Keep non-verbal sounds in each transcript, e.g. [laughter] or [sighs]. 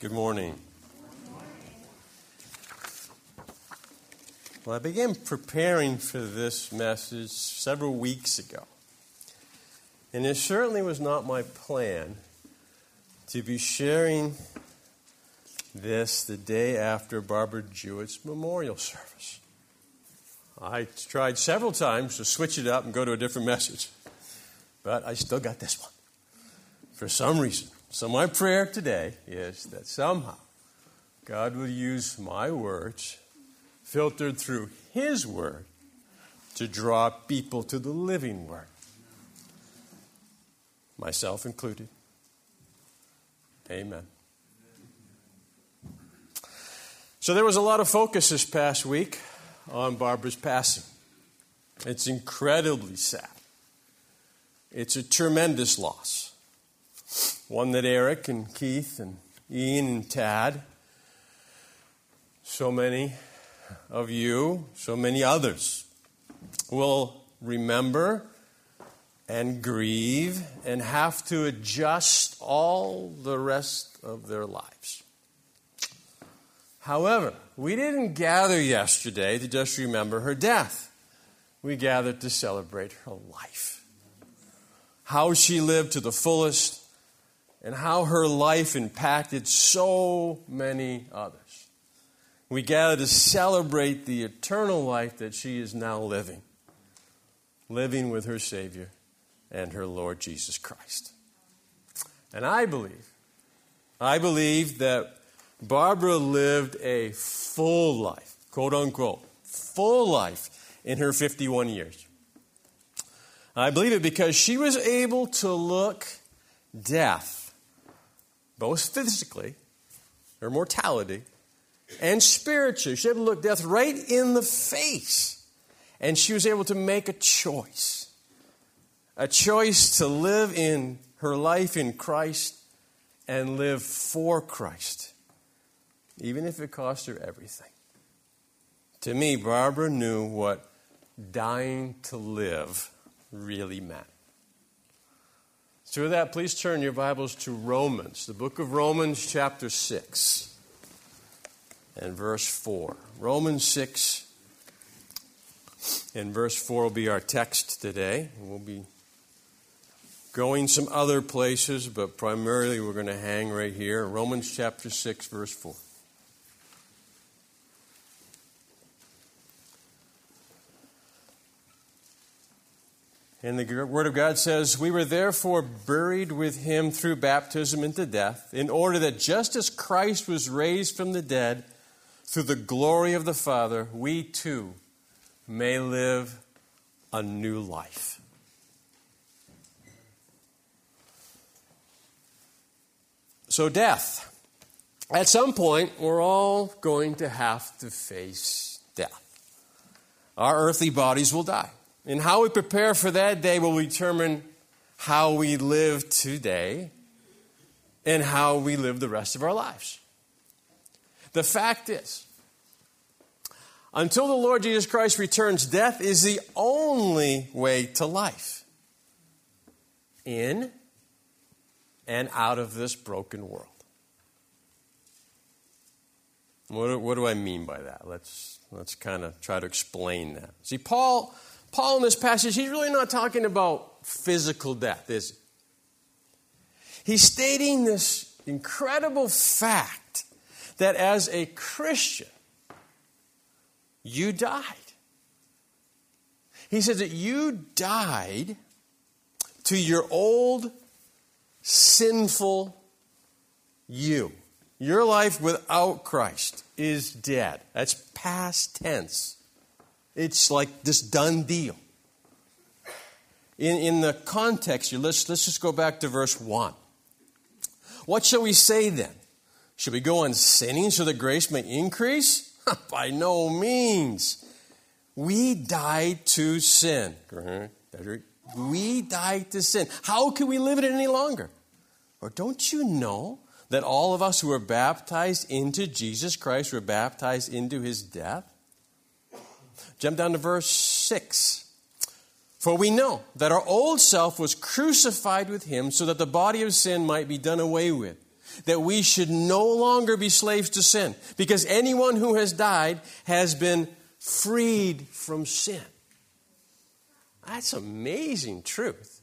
Good morning. Well, I began preparing for this message several weeks ago. And it certainly was not my plan to be sharing this the day after Barbara Jewett's memorial service. I tried several times to switch it up and go to a different message, but I still got this one for some reason. So, my prayer today is that somehow God will use my words, filtered through His Word, to draw people to the living Word, myself included. Amen. So, there was a lot of focus this past week on Barbara's passing. It's incredibly sad. It's a tremendous loss. One that Eric and Keith and Ian and Tad, so many of you, so many others, will remember and grieve and have to adjust all the rest of their lives. However, we didn't gather yesterday to just remember her death. We gathered to celebrate her life. How she lived to the fullest and how her life impacted so many others. We gather to celebrate the eternal life that she is now living, living with her Savior and her Lord Jesus Christ. And I believe, I believe that Barbara lived a full life, quote unquote, full life in her 51 years. I believe it because she was able to look death, both physically, her mortality, and spiritually. She had to look death right in the face. And she was able to make a choice a choice to live in her life in Christ and live for Christ even if it cost her everything. To me, Barbara knew what dying to live really meant. So, with that, please turn your Bibles to Romans, the book of Romans, chapter 6, and verse 4. Romans 6 and verse 4 will be our text today. We'll be going some other places, but primarily we're going to hang right here. Romans chapter 6, verse 4. And the Word of God says, We were therefore buried with him through baptism into death, in order that just as Christ was raised from the dead through the glory of the Father, we too may live a new life. So, death. At some point, we're all going to have to face death. Our earthly bodies will die. And how we prepare for that day will determine how we live today and how we live the rest of our lives. The fact is, until the Lord Jesus Christ returns, death is the only way to life. In and out of this broken world. What, do I mean by that? Let's, let's kind of try to explain that. See, Paul Paul in this passage, he's really not talking about physical death, is he? He's stating this incredible fact that as a Christian, you died. He says that you died to your old sinful you. Your life without Christ is dead. That's past tense. It's like this done deal. In, in the context here, let's, let's just go back to verse 1. What shall we say then? Should we go on sinning so that grace may increase? [laughs] By no means. We died to sin. We died to sin. How can we live it any longer? Or don't you know that all of us who were baptized into Jesus Christ were baptized into his death? Jump down to verse 6. For we know that our old self was crucified with him so that the body of sin might be done away with, that we should no longer be slaves to sin, because anyone who has died has been freed from sin. That's amazing truth.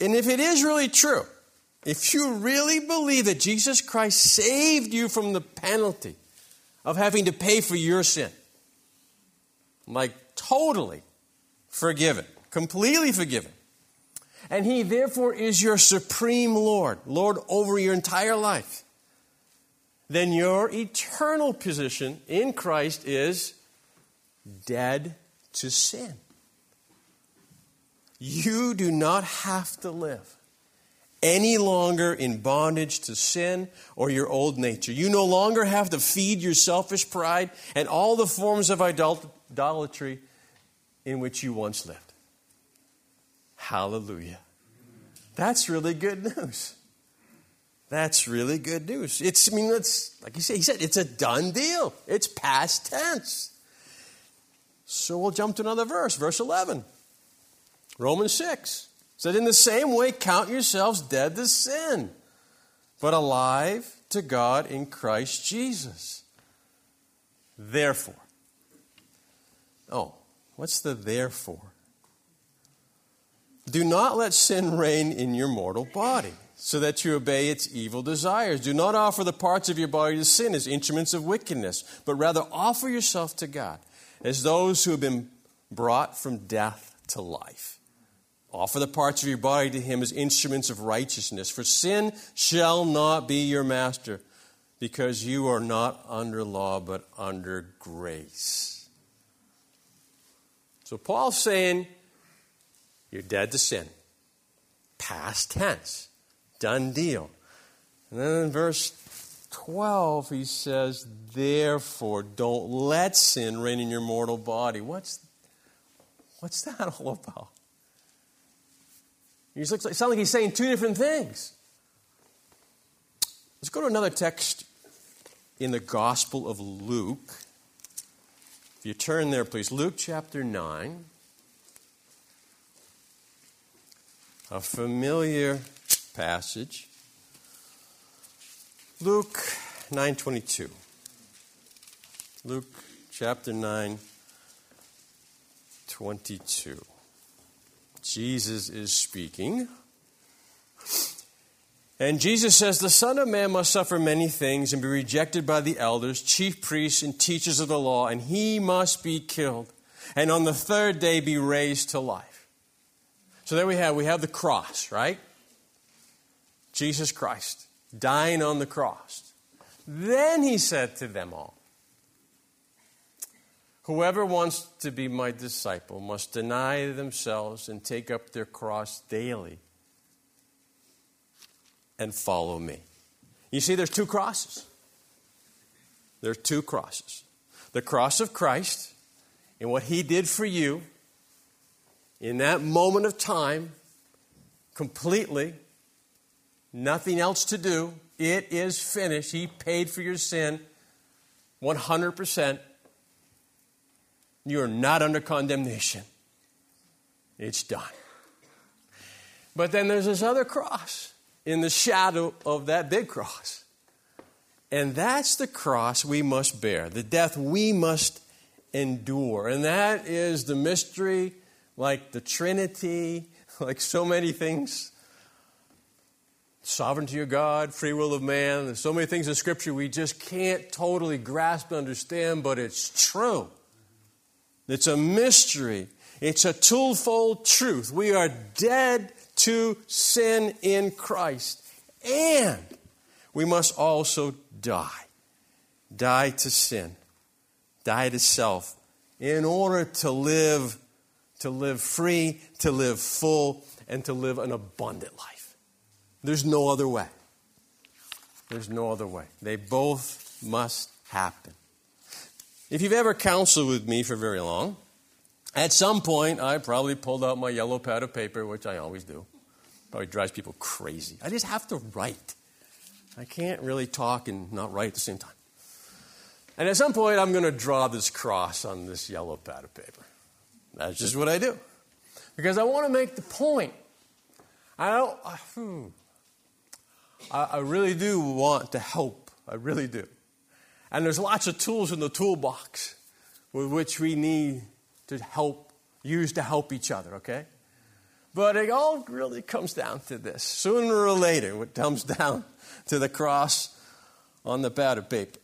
And if it is really true, if you really believe that Jesus Christ saved you from the penalty of having to pay for your sin, like totally forgiven, completely forgiven, and He therefore is your supreme Lord, Lord over your entire life, then your eternal position in Christ is dead to sin. You do not have to live any longer in bondage to sin or your old nature. You no longer have to feed your selfish pride and all the forms of idolatry in which you once lived. Hallelujah. That's really good news. That's really good news. It's, I mean, it's, like he said, he said, it's a done deal. It's past tense. So we'll jump to another verse, verse 11. Romans 6 said, In the same way, count yourselves dead to sin, but alive to God in Christ Jesus. Therefore. Oh, what's the therefore? Do not let sin reign in your mortal body, so that you obey its evil desires. Do not offer the parts of your body to sin as instruments of wickedness, but rather offer yourself to God as those who have been brought from death to life. Offer the parts of your body to him as instruments of righteousness. For sin shall not be your master, because you are not under law, but under grace. So Paul's saying, you're dead to sin. Past tense. Done deal. And then in verse 12, he says, Therefore, don't let sin reign in your mortal body. What's, what's that [laughs] all about? It like, sounds like he's saying two different things. Let's go to another text in the Gospel of Luke. If you turn there, please. Luke chapter 9. A familiar passage. Luke 9:22. Luke chapter 9 22. Jesus is speaking. And Jesus says, The Son of Man must suffer many things and be rejected by the elders, chief priests, and teachers of the law, and he must be killed, and on the third day be raised to life. So there we have we have the cross, right? Jesus Christ dying on the cross. Then he said to them all, Whoever wants to be my disciple must deny themselves and take up their cross daily and follow me. You see, there's two crosses. There are two crosses the cross of Christ and what he did for you in that moment of time, completely nothing else to do. It is finished. He paid for your sin 100%. You are not under condemnation. It's done. But then there's this other cross in the shadow of that big cross. And that's the cross we must bear, the death we must endure. And that is the mystery, like the Trinity, [laughs] like so many things sovereignty of God, free will of man. There's so many things in Scripture we just can't totally grasp and understand, but it's true. It's a mystery. It's a twofold truth. We are dead to sin in Christ, and we must also die. Die to sin, die to self, in order to live, to live free, to live full, and to live an abundant life. There's no other way. There's no other way. They both must happen. If you've ever counseled with me for very long, at some point I probably pulled out my yellow pad of paper, which I always do. Probably drives people crazy. I just have to write. I can't really talk and not write at the same time. And at some point, I'm going to draw this cross on this yellow pad of paper. That's just what I do. Because I want to make the point. I don't. [sighs] I, I really do want to help. I really do. And there's lots of tools in the toolbox with which we need to help, use to help each other, okay? But it all really comes down to this. Sooner or later, it comes [laughs] down to the cross on the of paper.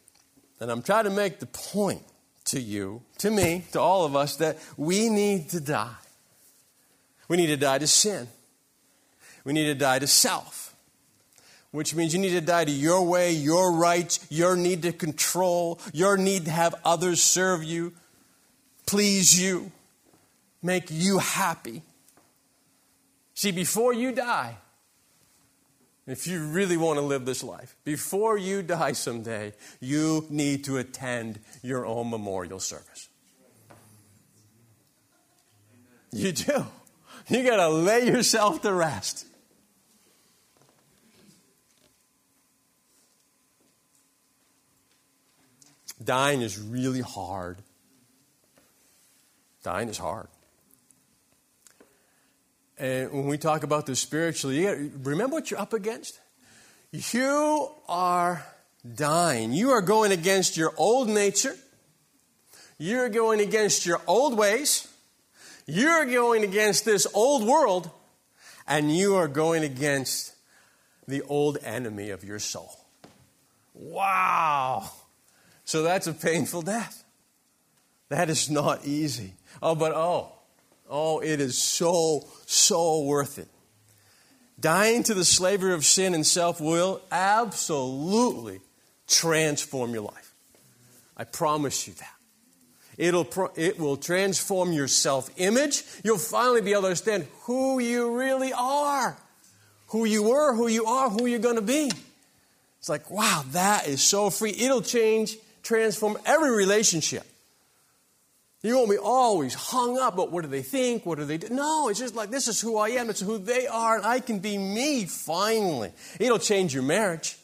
And I'm trying to make the point to you, to me, to all of us, that we need to die. We need to die to sin. We need to die to self, which means you need to die to your way, your rights, your need to control, your need to have others serve you, please you, make you happy. See, before you die, if you really want to live this life, before you die someday, you need to attend your own memorial service. You do. You got to lay yourself to rest. Dying is really hard. Dying is hard. And when we talk about this spiritually, you remember what you're up against? You are dying. You are going against your old nature. You're going against your old ways. You're going against this old world. And you are going against the old enemy of your soul. Wow. So that's a painful death. That is not easy. Oh, but oh, oh, it is so, so worth it. Dying to the slavery of sin and self will absolutely transform your life. I promise you that. It'll, it will transform your self image. You'll finally be able to understand who you really are, who you were, who you are, who you're going to be. It's like, wow, that is so free. It'll change transform every relationship. You won't be always hung up about what do they think, what do they do. No, it's just like this is who I am, it's who they are, and I can be me finally. It'll change your marriage.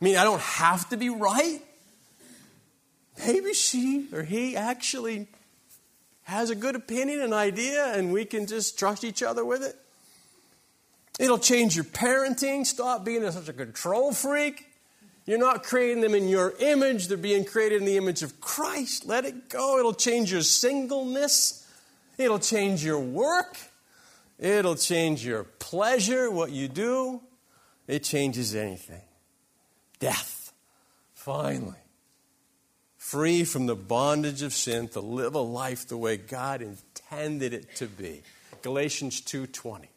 I mean, I don't have to be right. Maybe she or he actually has a good opinion, an idea, and we can just trust each other with it. It'll change your parenting. Stop being such a control freak. You're not creating them in your image, they're being created in the image of Christ. Let it go. It'll change your singleness, it'll change your work, it'll change your pleasure, what you do. It changes anything. Death, finally. Free from the bondage of sin to live a life the way God intended it to be. Galatians 2:20.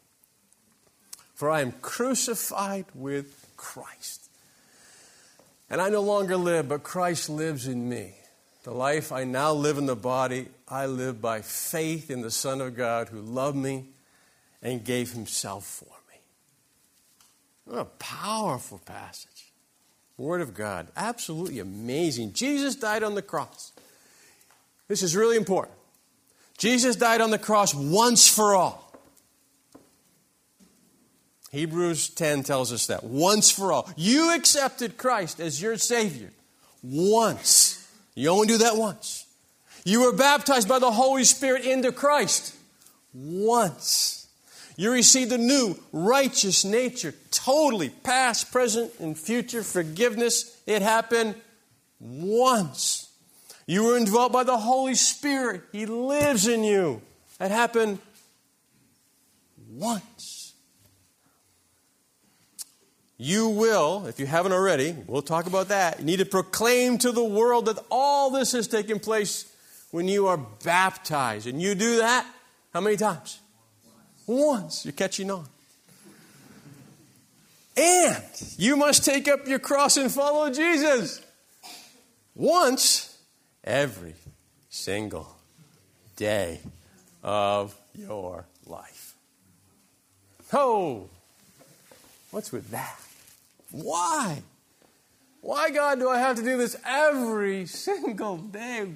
For I am crucified with Christ. And I no longer live, but Christ lives in me. The life I now live in the body, I live by faith in the Son of God who loved me and gave himself for me. What a powerful passage. Word of God. Absolutely amazing. Jesus died on the cross. This is really important. Jesus died on the cross once for all. Hebrews 10 tells us that once for all. You accepted Christ as your Savior once. You only do that once. You were baptized by the Holy Spirit into Christ once. You received a new righteous nature, totally past, present, and future forgiveness. It happened once. You were indwelt by the Holy Spirit, He lives in you. That happened once. You will, if you haven't already, we'll talk about that. You need to proclaim to the world that all this has taken place when you are baptized. And you do that how many times? Once. You're catching on. And you must take up your cross and follow Jesus. Once every single day of your life. Oh, what's with that? Why? Why, God, do I have to do this every [laughs] single day?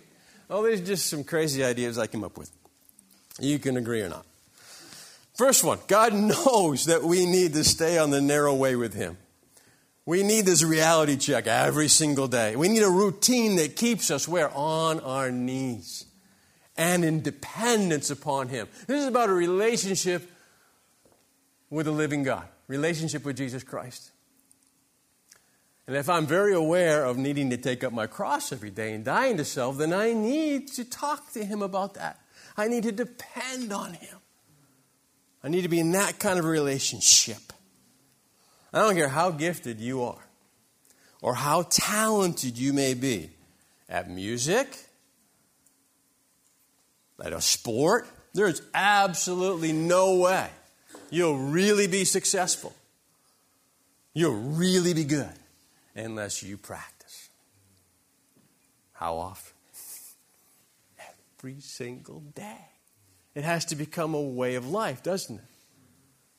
Oh, there's just some crazy ideas I came up with. You can agree or not. First one God [laughs] knows that we need to stay on the narrow way with Him. We need this reality check every single day. We need a routine that keeps us where? On our knees and in dependence upon Him. This is about a relationship with a living God. relationship with Jesus Christ. And if I'm very aware of needing to take up my cross every day and dying to self, then I need to talk to Him about that. I need to depend on Him. I need to be in that kind of relationship. I don't care how gifted you are or how talented you may be at music, at a sport. There's absolutely no way you'll really be successful. You'll really be good unless you practice. How often? Every single day. It has to become a way of life, doesn't it?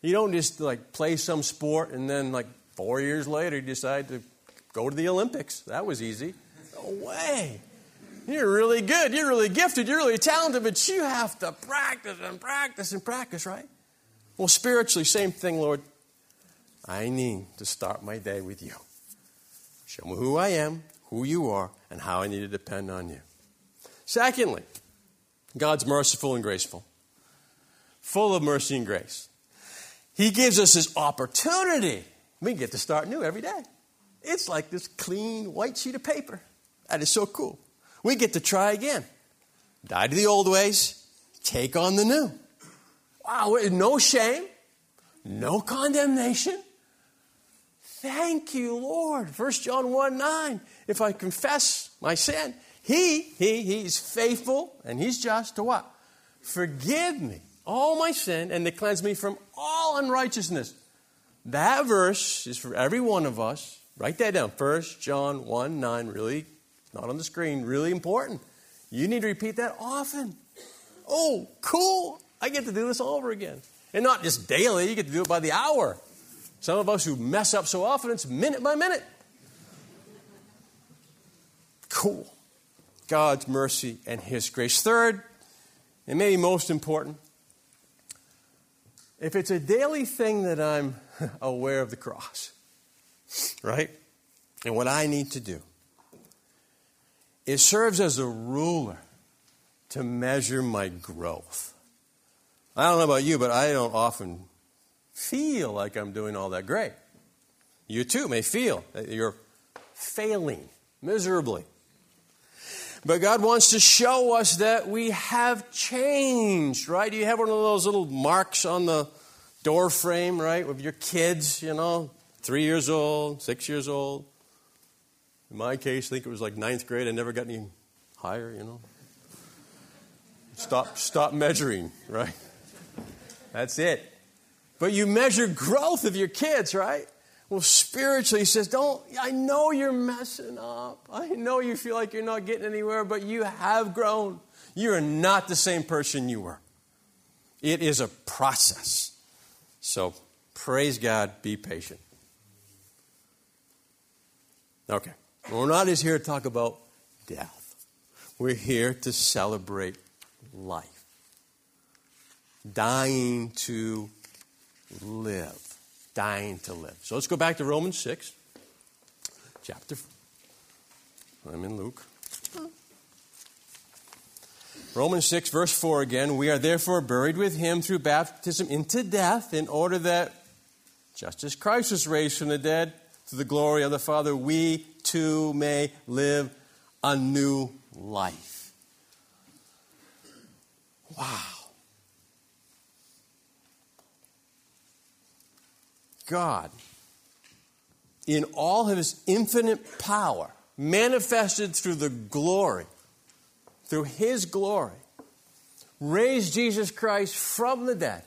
You don't just like play some sport and then like four years later you decide to go to the Olympics. That was easy. No way. You're really good. You're really gifted. You're really talented, but you have to practice and practice and practice, right? Well, spiritually, same thing, Lord. I need to start my day with you. Show me who I am, who you are, and how I need to depend on you. Secondly, God's merciful and graceful, full of mercy and grace. He gives us this opportunity. We get to start new every day. It's like this clean white sheet of paper. That is so cool. We get to try again. Die to the old ways, take on the new. Wow, no shame, no condemnation. Thank you, Lord. 1 John 1 9. If I confess my sin, he, he, he's faithful and he's just to what? Forgive me all my sin and to cleanse me from all unrighteousness. That verse is for every one of us. Write that down. 1 John 1 9, really, not on the screen, really important. You need to repeat that often. Oh, cool. I get to do this all over again. And not just daily, you get to do it by the hour. Some of us who mess up so often, it's minute by minute. Cool. God's mercy and His grace. Third, and maybe most important, if it's a daily thing that I'm [laughs] aware of the cross, right? And what I need to do, it serves as a ruler to measure my growth. I don't know about you, but I don't often feel like I'm doing all that great. You too may feel that you're failing miserably. But God wants to show us that we have changed, right? You have one of those little marks on the door frame, right, with your kids, you know, three years old, six years old. In my case, I think it was like ninth grade. I never got any higher, you know. Stop, stop measuring, right? That's it. But you measure growth of your kids, right? Well, spiritually, he says, Don't, I know you're messing up. I know you feel like you're not getting anywhere, but you have grown. You are not the same person you were. It is a process. So, praise God, be patient. Okay. We're not just here to talk about death, we're here to celebrate life. Dying to live dying to live. So let's go back to Romans 6, chapter. I'm in Luke. Romans 6, verse 4 again. We are therefore buried with him through baptism into death, in order that, just as Christ was raised from the dead to the glory of the Father, we too may live a new life. Wow. God, in all of his infinite power, manifested through the glory, through his glory, raised Jesus Christ from the dead.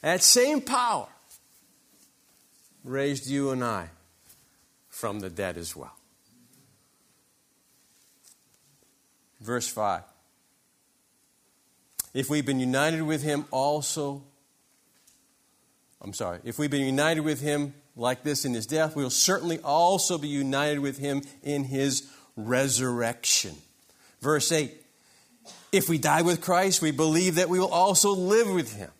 That same power raised you and I from the dead as well. Verse 5. If we've been united with him also I'm sorry, if we've been united with him like this in his death, we will certainly also be united with him in his resurrection. Verse 8 If we die with Christ, we believe that we will also live with him.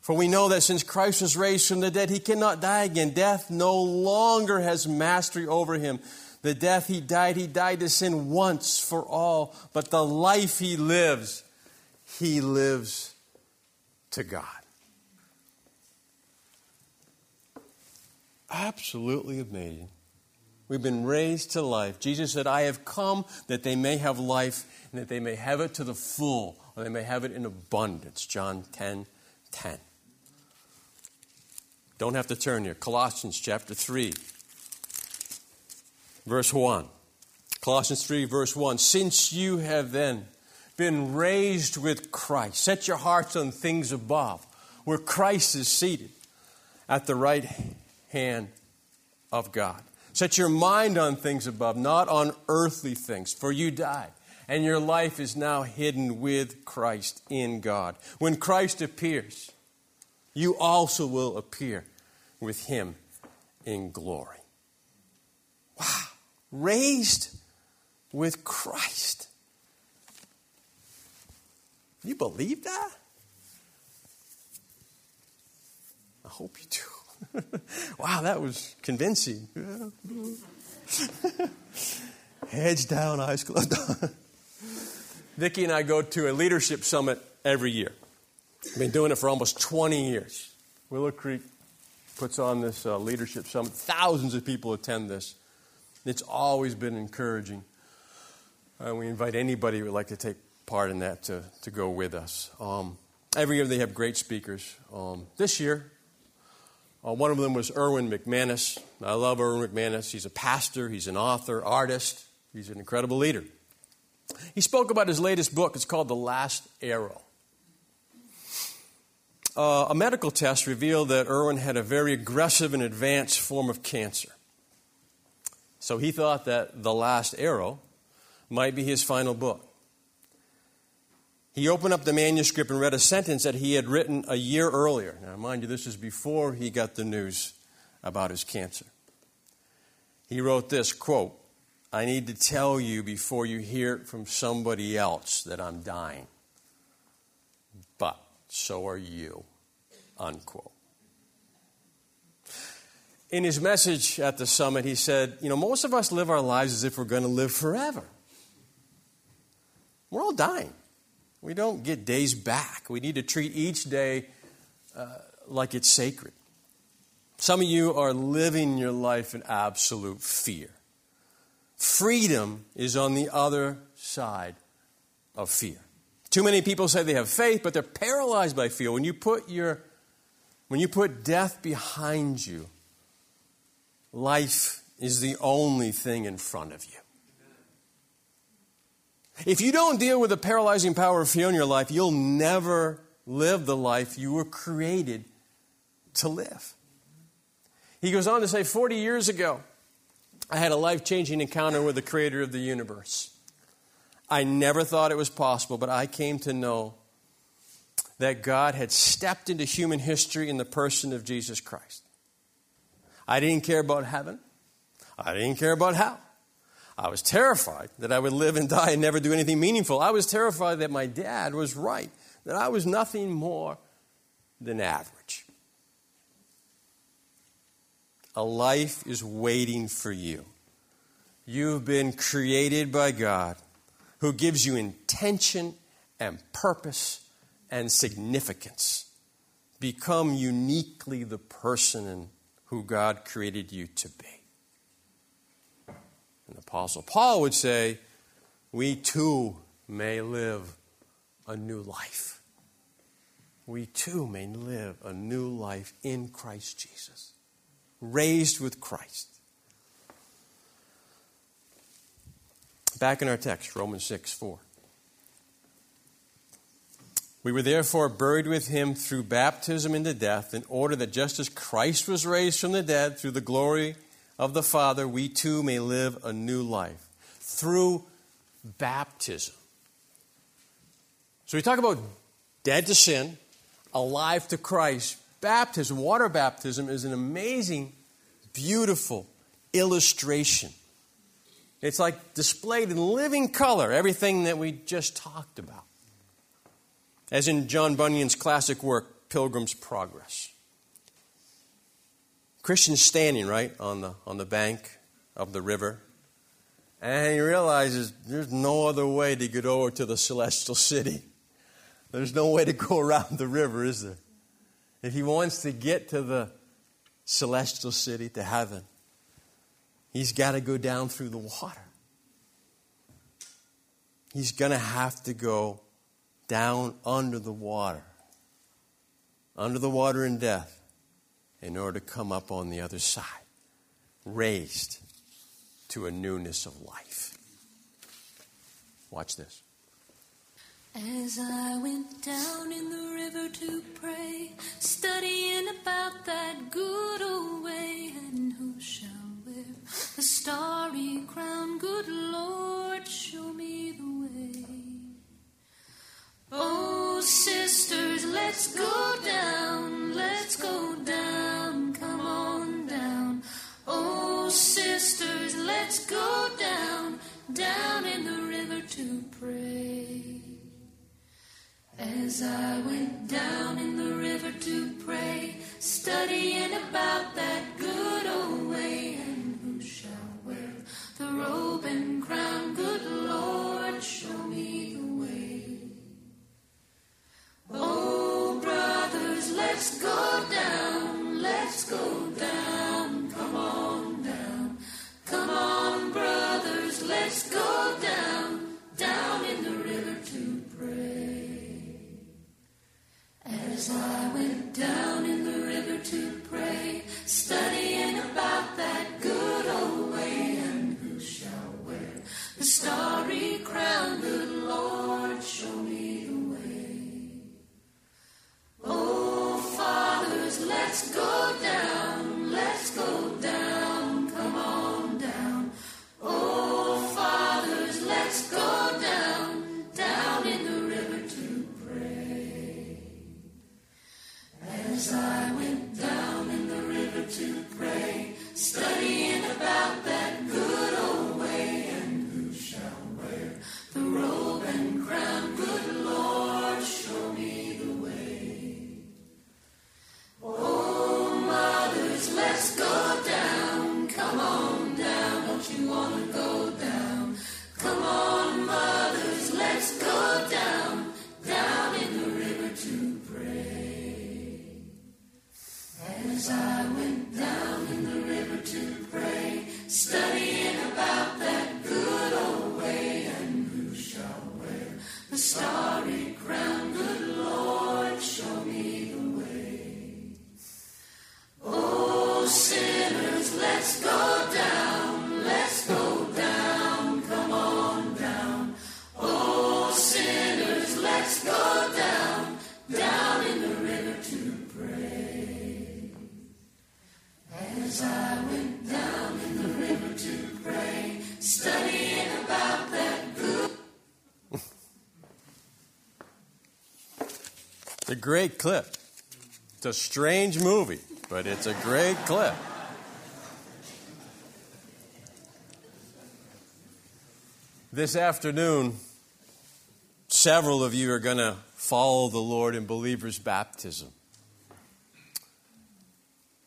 For we know that since Christ was raised from the dead, he cannot die again. Death no longer has mastery over him. The death he died, he died to sin once for all. But the life he lives, he lives to God. Absolutely amazing. We've been raised to life. Jesus said, I have come that they may have life and that they may have it to the full, or they may have it in abundance. John 10 10. Don't have to turn here. Colossians chapter 3, verse 1. Colossians 3, verse 1. Since you have then been raised with Christ, set your hearts on things above, where Christ is seated at the right hand of God. Set your mind on things above, not on earthly things, for you died, and your life is now hidden with Christ in God. When Christ appears, you also will appear with him in glory. Wow. Raised with Christ. You believe that? I hope you do. [laughs] wow, that was convincing. [laughs] Heads down, eyes [laughs] closed. Vicki and I go to a leadership summit every year. Been doing it for almost 20 years. Willow Creek puts on this uh, leadership summit. Thousands of people attend this. It's always been encouraging. Uh, we invite anybody who would like to take part in that to, to go with us. Um, every year they have great speakers. Um, this year, uh, one of them was Erwin McManus. I love Erwin McManus. He's a pastor, he's an author, artist, he's an incredible leader. He spoke about his latest book. It's called The Last Arrow. Uh, a medical test revealed that Erwin had a very aggressive and advanced form of cancer. So he thought that The Last Arrow might be his final book. He opened up the manuscript and read a sentence that he had written a year earlier. Now, mind you, this is before he got the news about his cancer. He wrote this quote, I need to tell you before you hear it from somebody else that I'm dying. But so are you. Unquote. In his message at the summit, he said, You know, most of us live our lives as if we're going to live forever. We're all dying. We don't get days back. We need to treat each day uh, like it's sacred. Some of you are living your life in absolute fear. Freedom is on the other side of fear. Too many people say they have faith, but they're paralyzed by fear. When you put your when you put death behind you, life is the only thing in front of you. If you don't deal with the paralyzing power of fear in your life, you'll never live the life you were created to live. He goes on to say 40 years ago, I had a life changing encounter with the creator of the universe. I never thought it was possible, but I came to know that God had stepped into human history in the person of Jesus Christ. I didn't care about heaven, I didn't care about hell. I was terrified that I would live and die and never do anything meaningful. I was terrified that my dad was right, that I was nothing more than average. A life is waiting for you. You've been created by God who gives you intention and purpose and significance. Become uniquely the person who God created you to be. And Apostle Paul would say, We too may live a new life. We too may live a new life in Christ Jesus, raised with Christ. Back in our text, Romans 6 4. We were therefore buried with him through baptism into death, in order that just as Christ was raised from the dead through the glory of the Father, we too may live a new life through baptism. So we talk about dead to sin, alive to Christ. Baptism, water baptism, is an amazing, beautiful illustration. It's like displayed in living color, everything that we just talked about. As in John Bunyan's classic work, Pilgrim's Progress. Christian's standing, right, on the, on the bank of the river. And he realizes there's no other way to get over to the celestial city. There's no way to go [laughs] around the river, is there? If he wants to get to the celestial city, to heaven, he's got to go down through the water. He's going to have to go down under the water, under the water in death, in order to come up on the other side, raised to a newness of life. Watch this. As I went down in the river to pray, studying about that good old way, and who shall wear the starry crown? Good Lord, show me the way. Oh, sisters, let's go down, let's go down, come on down. Oh, sisters, let's go down, down in the river to pray. As I went down in great clip. It's a strange movie, but it's a great clip. This afternoon, several of you are going to follow the Lord in believers' baptism.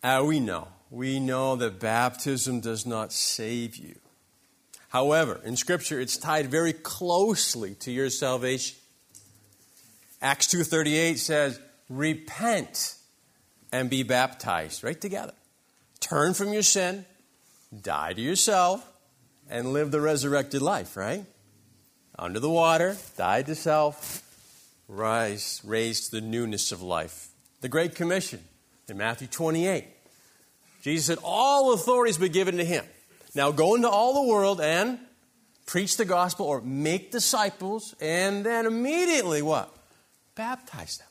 Uh, we know. We know that baptism does not save you. However, in Scripture, it's tied very closely to your salvation. Acts 2:38 says, "Repent and be baptized." Right together. Turn from your sin, die to yourself, and live the resurrected life, right? Under the water, die to self, rise, raised to the newness of life. The Great Commission in Matthew 28. Jesus said, All authority has been given to him. Now go into all the world and preach the gospel or make disciples, and then immediately what? Baptize them.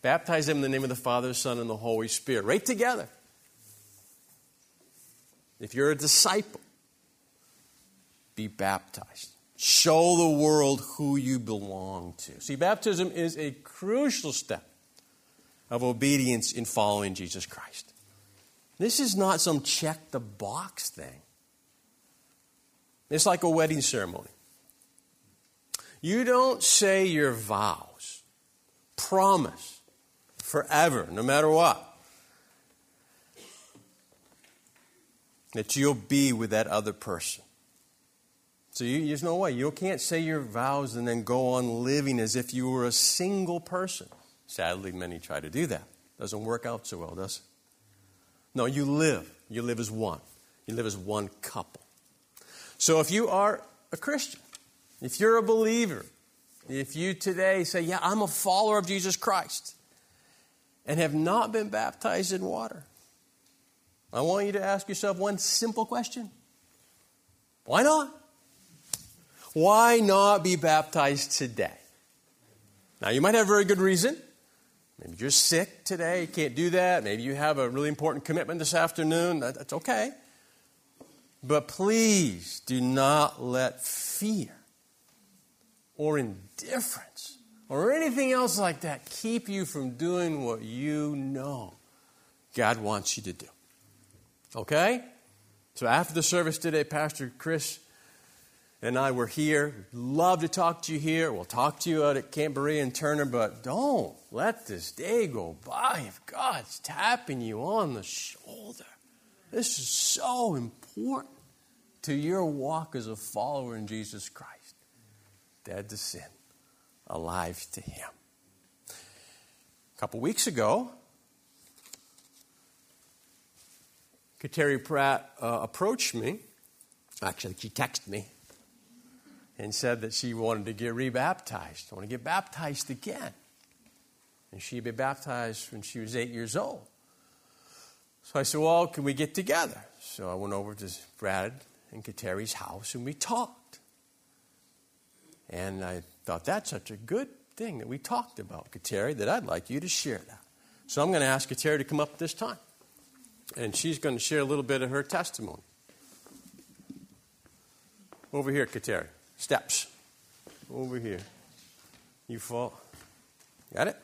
Baptize them in the name of the Father, Son, and the Holy Spirit. Right together. If you're a disciple, be baptized. Show the world who you belong to. See, baptism is a crucial step of obedience in following Jesus Christ. This is not some check the box thing. It's like a wedding ceremony. You don't say your vows, promise forever, no matter what, that you'll be with that other person. So you, there's no way. You can't say your vows and then go on living as if you were a single person. Sadly, many try to do that. Doesn't work out so well, does it? No, you live. You live as one. You live as one couple. So if you are a Christian, if you're a believer, if you today say, Yeah, I'm a follower of Jesus Christ, and have not been baptized in water, I want you to ask yourself one simple question Why not? Why not be baptized today? Now, you might have a very good reason. Maybe you're sick today, you can't do that. Maybe you have a really important commitment this afternoon. That's okay. But please do not let fear or indifference or anything else like that keep you from doing what you know God wants you to do. Okay? So after the service today, Pastor Chris and I were here. Love to talk to you here. We'll talk to you out at Camp Berea and Turner, but don't let this day go by if God's tapping you on the shoulder. This is so important to your walk as a follower in Jesus Christ. Dead to sin, alive to Him. A couple weeks ago, Kateri Pratt uh, approached me. Actually, she texted me and said that she wanted to get rebaptized. I want to get baptized again. And she'd been baptized when she was eight years old. So I said, Well, can we get together? So I went over to Brad and Kateri's house and we talked. And I thought that's such a good thing that we talked about, Kateri, that I'd like you to share that. So I'm going to ask Kateri to come up this time. And she's going to share a little bit of her testimony. Over here, Kateri. Steps. Over here. You fall. Got it?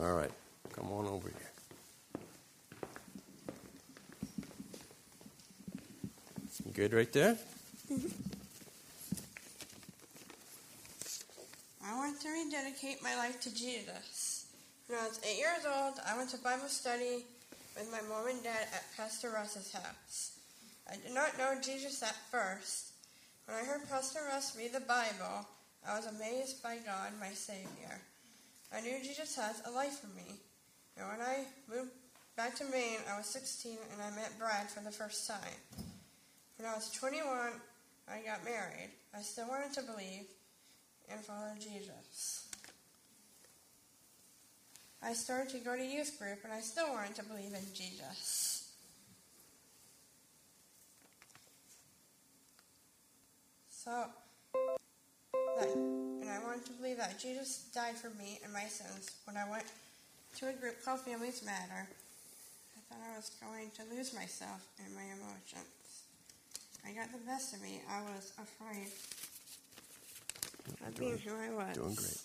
All right. Come on over here. Good right there? Mm-hmm. I want to rededicate my life to Jesus. When I was eight years old, I went to Bible study with my mom and dad at Pastor Russ's house. I did not know Jesus at first. When I heard Pastor Russ read the Bible, I was amazed by God, my Savior. I knew Jesus has a life for me. And when I moved back to Maine, I was 16 and I met Brad for the first time. When I was 21, I got married. I still wanted to believe and follow Jesus. I started to go to youth group and I still wanted to believe in Jesus. So, that, and I wanted to believe that Jesus died for me and my sins when I went to a group called Families Matter. I thought I was going to lose myself in my emotions. I got the best of me. I was afraid of being who I was. Doing great.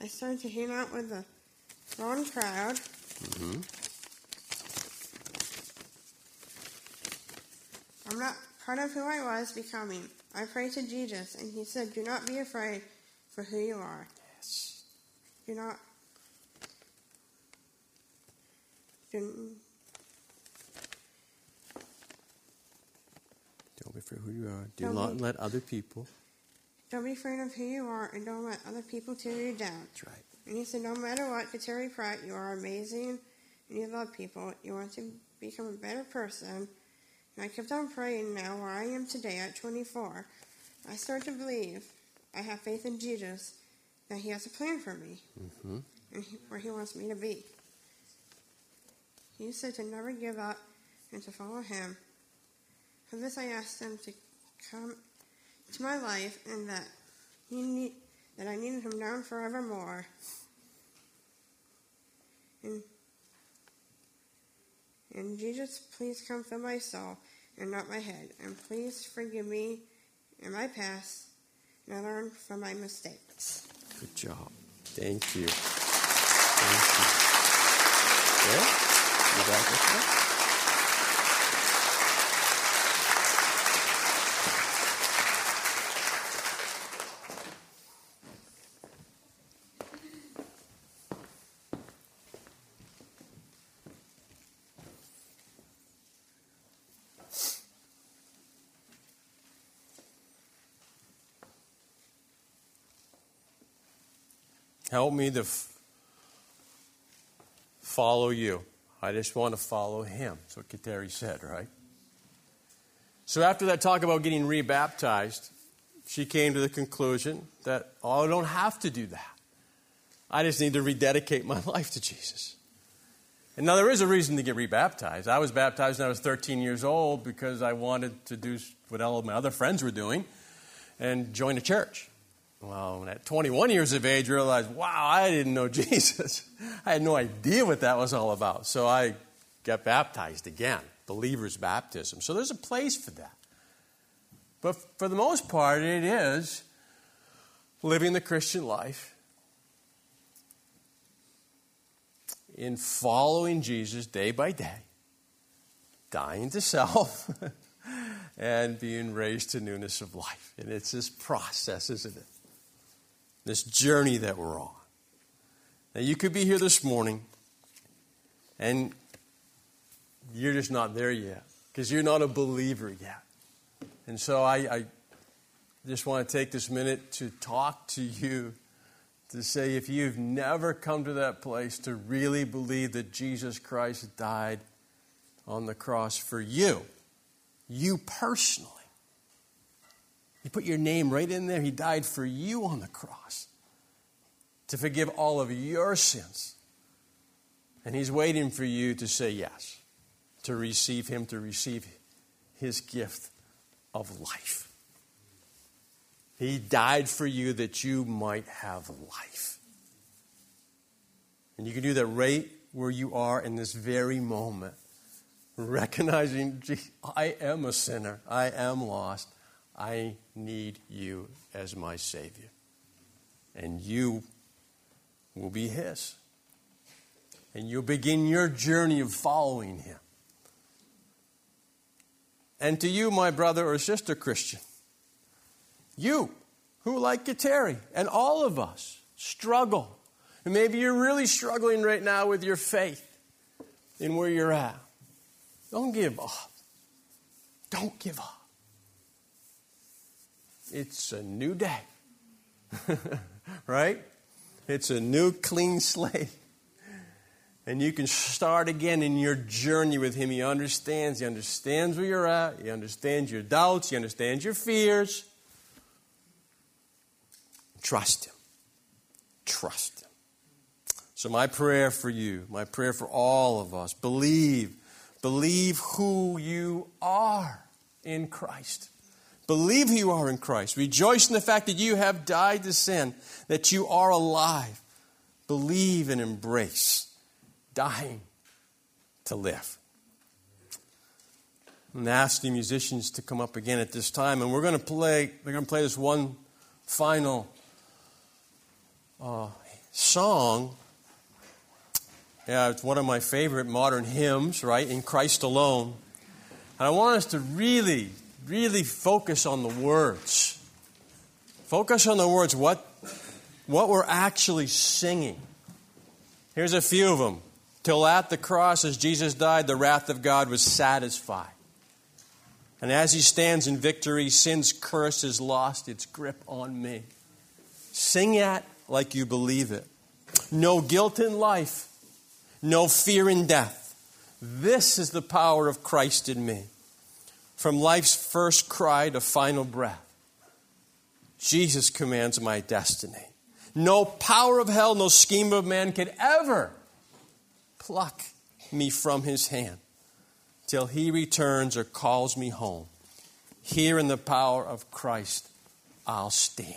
I started to hang out with the wrong crowd. Mm-hmm. I'm not part of who I was becoming. I prayed to Jesus, and He said, Do not be afraid for who you are. Yes. Do not. Do, Don't who you are. Do Don't not be- let other people. don't be afraid of who you are, and don't let other people tear you down. That's right. And he said, No matter what, Kateri Pratt, you are amazing and you love people. You want to become a better person. And I kept on praying now where I am today at 24. I start to believe I have faith in Jesus that he has a plan for me Mm-hmm. and he, where he wants me to be. He said to never give up and to follow him. For this I asked him to come to my life and that he need, that I needed him now and forevermore. And, and Jesus, please come fill my soul and not my head. And please forgive me in my past and I learn from my mistakes. Good job. Thank you. Thank you. [laughs] Yeah? You back with that? Help me to f- follow you. I just want to follow him. That's what Kateri said, right? So after that talk about getting rebaptized, she came to the conclusion that, oh, I don't have to do that. I just need to rededicate my [laughs] life to Jesus. And now there is a reason to get rebaptized. I was baptized when I was 13 years old because I wanted to do what all of my other friends were doing and join a church. Well, at 21 years of age, I realized, wow, I didn't know [laughs] Jesus. I had no idea what that was all about. So I got baptized again, believer's baptism. So there's a place for that. But for the most part, it is living the Christian life in following Jesus day by day, dying to self, [laughs] and being raised to newness of life. And it's this process, isn't it? This journey that we're on. Now, you could be here this morning and you're just not there yet because you're not a believer yet. And so I, I just want to take this minute to talk to you to say if you've never come to that place to really believe that Jesus Christ died on the cross for you, you personally, you put your name right in there. He died for you on the cross to forgive all of your sins. And He's waiting for you to say yes, to receive Him, to receive His gift of life. He died for you that you might have life. And you can do that right where you are in this very moment, recognizing, I am a sinner, I am lost, I need you as my Savior. And you will be His. And you'll begin your journey of following Him. And to you, my brother or sister Christian, you who, like Kateri and all of us, struggle. And maybe you're really struggling right now with your faith in where you're at. Don't give up. Don't give up. It's a new day. [laughs] right? It's a new clean slate. And you can start again in your journey with Him. He understands. He understands where you're at. He understands your doubts. He understands your fears. Trust Him. Trust Him. So, my prayer for you, my prayer for all of us, believe. Believe who you are in Christ. Believe who you are in Christ. Rejoice in the fact that you have died to sin, that you are alive. Believe and embrace dying to live. And ask the musicians to come up again at this time, and we're going to play. We're going to play this one final uh, song. Yeah, it's one of my favorite modern hymns, right? In Christ alone. And I want us to really, really focus on the words. Focus on the words, what, what we're actually singing. Here's a few of them. Till at the cross, as Jesus died, the wrath of God was satisfied. And as he stands in victory, sin's curse has lost its grip on me. Sing it like you believe it. No guilt in life, no fear in death. This is the power of Christ in me. From life's first cry to final breath, Jesus commands my destiny. No power of hell, no scheme of man can ever pluck me from his hand till he returns or calls me home. Here in the power of Christ, I'll stand.